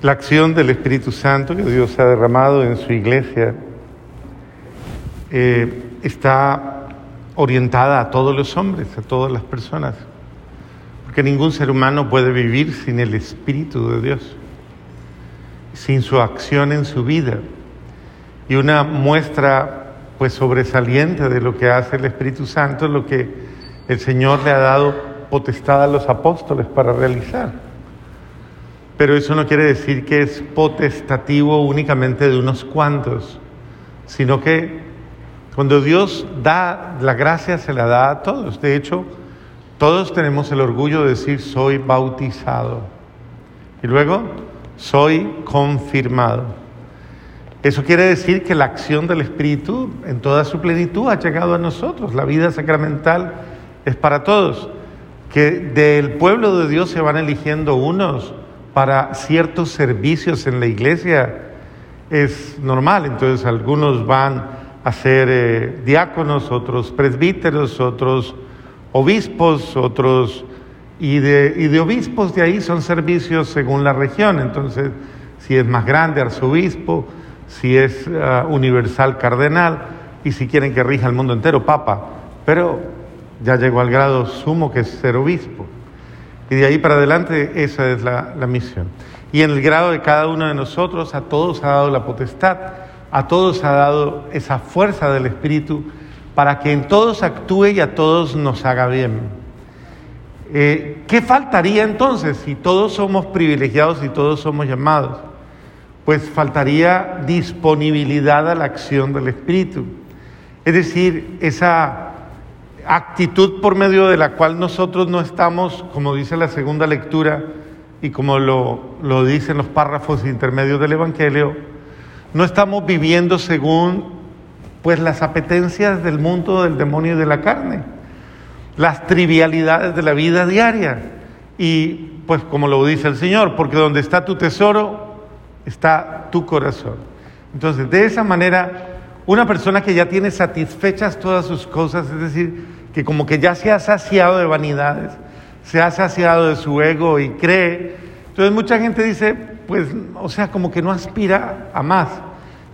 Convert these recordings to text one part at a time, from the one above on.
La acción del Espíritu Santo que Dios ha derramado en su iglesia eh, está orientada a todos los hombres, a todas las personas, porque ningún ser humano puede vivir sin el Espíritu de Dios, sin su acción en su vida. Y una muestra pues sobresaliente de lo que hace el Espíritu Santo es lo que el Señor le ha dado potestad a los apóstoles para realizar. Pero eso no quiere decir que es potestativo únicamente de unos cuantos, sino que cuando Dios da la gracia se la da a todos. De hecho, todos tenemos el orgullo de decir soy bautizado. Y luego, soy confirmado. Eso quiere decir que la acción del Espíritu en toda su plenitud ha llegado a nosotros. La vida sacramental es para todos. Que del pueblo de Dios se van eligiendo unos para ciertos servicios en la iglesia es normal. Entonces algunos van a ser eh, diáconos, otros presbíteros, otros obispos, otros... Y de, obispos de ahí son servicios según la región. Entonces, si es más grande, arzobispo, si es ah, universal, cardenal, y si quieren que rija el mundo entero, papa. Pero ya llegó al grado sumo que es ser obispo. Y de ahí para adelante esa es la, misión. Y en el grado de cada uno de nosotros, a todos ha dado la potestad, a todos ha dado esa fuerza del Espíritu para que en todos actúe y a todos nos haga bien. Eh, ¿Qué faltaría entonces si todos somos privilegiados y todos somos llamados? Pues faltaría disponibilidad a la acción del Espíritu. Es decir, esa actitud por medio de la cual nosotros no estamos, como dice la segunda lectura y como lo, lo dicen los párrafos intermedios del Evangelio, no estamos viviendo según pues las apetencias del mundo del demonio y de la carne, las trivialidades de la vida diaria. Y pues como lo dice el Señor, porque donde está tu tesoro, está tu corazón. Entonces, de esa manera, una persona que ya tiene satisfechas todas sus cosas, es decir, que como que ya se ha saciado de vanidades, se ha saciado de su ego y cree. Entonces mucha gente dice, pues, o sea, como que no aspira a más.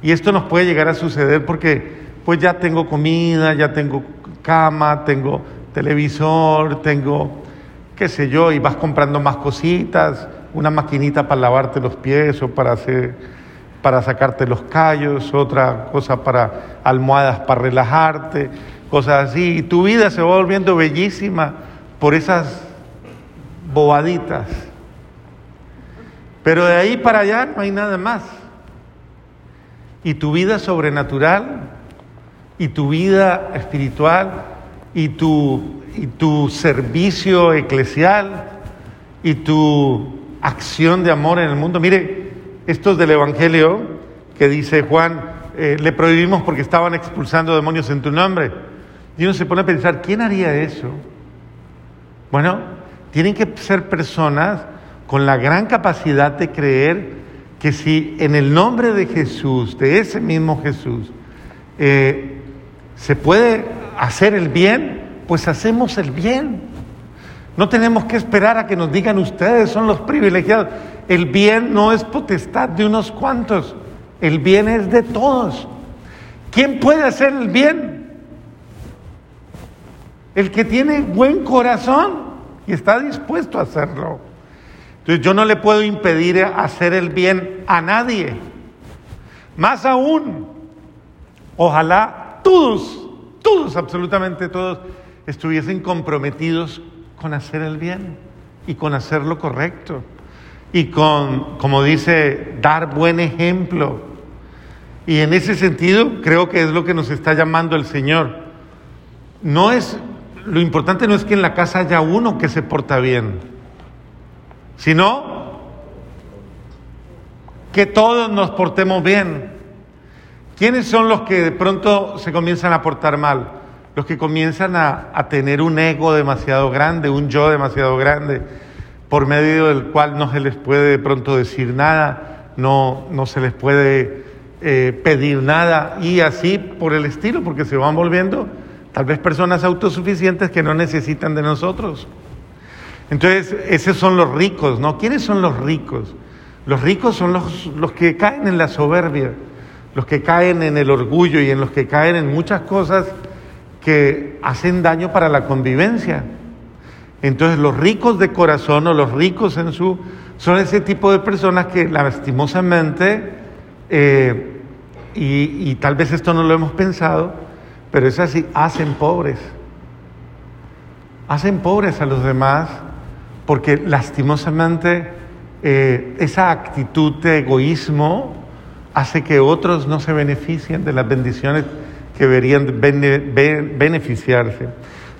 Y esto nos puede llegar a suceder porque pues ya tengo comida, ya tengo cama, tengo televisor, tengo qué sé yo, y vas comprando más cositas, una maquinita para lavarte los pies o para hacer para sacarte los callos, otra cosa para almohadas para relajarte cosas así. Y tu vida se va volviendo bellísima por esas bobaditas. Pero de ahí para allá no hay nada más. Y tu vida sobrenatural, y tu vida espiritual, y tu, y tu servicio eclesial, y tu acción de amor en el mundo. Mire, esto es del Evangelio que dice Juan, eh, le prohibimos porque estaban expulsando demonios en tu nombre. Y uno se pone a pensar, ¿quién haría eso? Bueno, tienen que ser personas con la gran capacidad de creer que si en el nombre de Jesús, de ese mismo Jesús, eh, se puede hacer el bien, pues hacemos el bien. No tenemos que esperar a que nos digan ustedes, son los privilegiados. El bien no es potestad de unos cuantos, el bien es de todos. ¿Quién puede hacer el bien? El que tiene buen corazón y está dispuesto a hacerlo. Entonces yo no le puedo impedir hacer el bien a nadie. Más aún, ojalá todos, todos, absolutamente todos, estuviesen comprometidos con hacer el bien y con hacer lo correcto y con, como dice, dar buen ejemplo. Y en ese sentido creo que es lo que nos está llamando el Señor. No es lo importante no es que en la casa haya uno que se porta bien, sino que todos nos portemos bien. ¿Quiénes son los que de pronto se comienzan a portar mal? Los que comienzan a, tener un ego demasiado grande, un yo demasiado grande, por medio del cual no se les puede de pronto decir nada, no, no se les puede eh, pedir nada y así por el estilo, porque se van volviendo Tal vez personas autosuficientes que no necesitan de nosotros. Entonces, esos son los ricos, ¿no? ¿Quiénes son los ricos? Los ricos son los, los que caen en la soberbia, los que caen en el orgullo y en los que caen en muchas cosas que hacen daño para la convivencia. Entonces los ricos de corazón o los ricos en su son ese tipo de personas que lastimosamente, eh, y, tal vez esto no lo hemos pensado, pero es así, hacen pobres. Hacen pobres a los demás porque lastimosamente eh, esa actitud de egoísmo hace que otros no se beneficien de las bendiciones que deberían beneficiarse.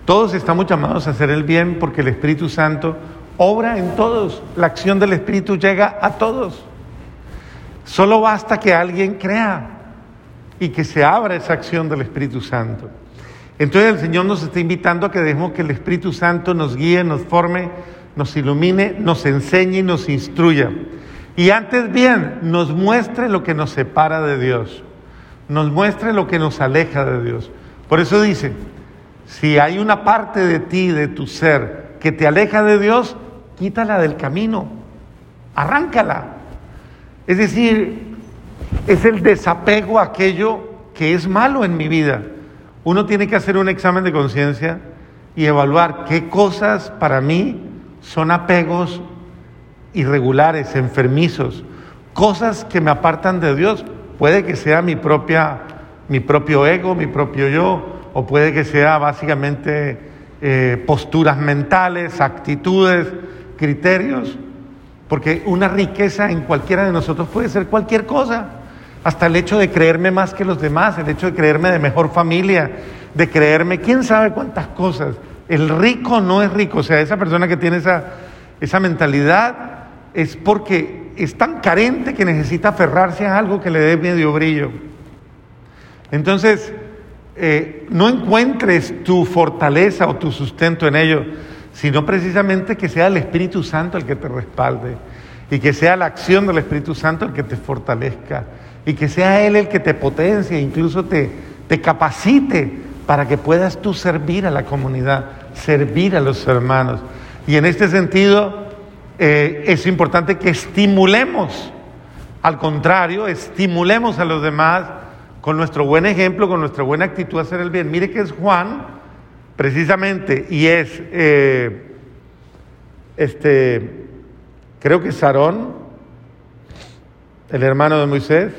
Todos estamos llamados a hacer el bien porque el Espíritu Santo obra en todos. La acción del Espíritu llega a todos. Solo basta que alguien crea y que se abra esa acción del Espíritu Santo. Entonces el Señor nos está invitando a que dejemos que el Espíritu Santo nos guíe, nos forme, nos ilumine, nos enseñe y nos instruya. Y antes bien, nos muestre lo que nos separa de Dios, nos muestre lo que nos aleja de Dios. Por eso dice, si hay una parte de ti, de tu ser, que te aleja de Dios, quítala del camino, arráncala. Es decir, es el desapego a aquello que es malo en mi vida. Uno tiene que hacer un examen de conciencia y evaluar qué cosas para mí son apegos irregulares, enfermizos, cosas que me apartan de Dios. Puede que sea mi propia, mi propio ego, mi propio yo, o puede que sea básicamente eh, posturas mentales, actitudes, criterios, porque una riqueza en cualquiera de nosotros puede ser cualquier cosa, hasta el hecho de creerme más que los demás, el hecho de creerme de mejor familia, de creerme quién sabe cuántas cosas. El rico no es rico, o sea, esa persona que tiene esa, esa mentalidad es porque es tan carente que necesita aferrarse a algo que le dé medio brillo. Entonces, eh, no encuentres tu fortaleza o tu sustento en ello, sino precisamente que sea el Espíritu Santo el que te respalde y que sea la acción del Espíritu Santo el que te fortalezca y que sea Él el que te potencie, incluso te, te capacite para que puedas tú servir a la comunidad, servir a los hermanos. Y en este sentido eh, es importante que estimulemos, al contrario, estimulemos a los demás con nuestro buen ejemplo, con nuestra buena actitud a hacer el bien. Mire que es Juan, precisamente, y es, eh, este, creo que Sarón, el hermano de Moisés,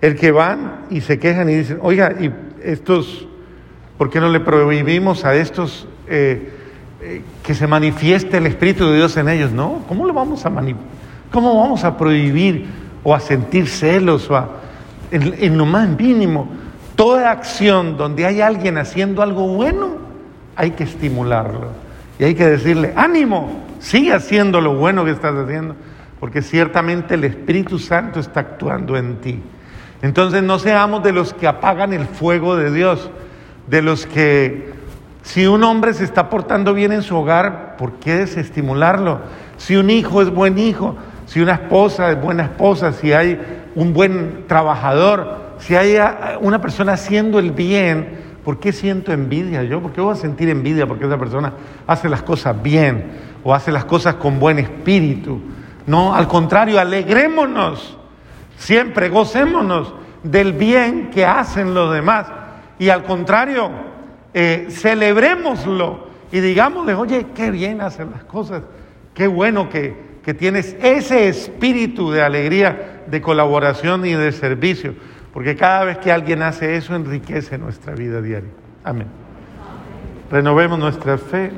el que van y se quejan y dicen, oiga, y estos, ¿por qué no le prohibimos a estos eh, eh, que se manifieste el Espíritu de Dios en ellos? No, ¿cómo le vamos a ¿Cómo vamos a prohibir o a sentir celos o a, en, lo más mínimo? Toda acción donde hay alguien haciendo algo bueno, hay que estimularlo. Y hay que decirle, ánimo, sigue haciendo lo bueno que estás haciendo, porque ciertamente el Espíritu Santo está actuando en ti. Entonces no seamos de los que apagan el fuego de Dios, de los que si un hombre se está portando bien en su hogar, ¿por qué desestimularlo? Si un hijo es buen hijo, si una esposa es buena esposa, si hay un buen trabajador, si hay una persona haciendo el bien, ¿por qué siento envidia yo? ¿Por qué voy a sentir envidia porque esa persona hace las cosas bien o hace las cosas con buen espíritu? No, al contrario, alegrémonos Siempre gocémonos del bien que hacen los demás. Y al contrario, eh, celebrémoslo y digámosle, oye, qué bien hacen las cosas, qué bueno que, que tienes ese espíritu de alegría, de colaboración y de servicio, porque cada vez que alguien hace eso enriquece nuestra vida diaria. Amén. Renovemos nuestra fe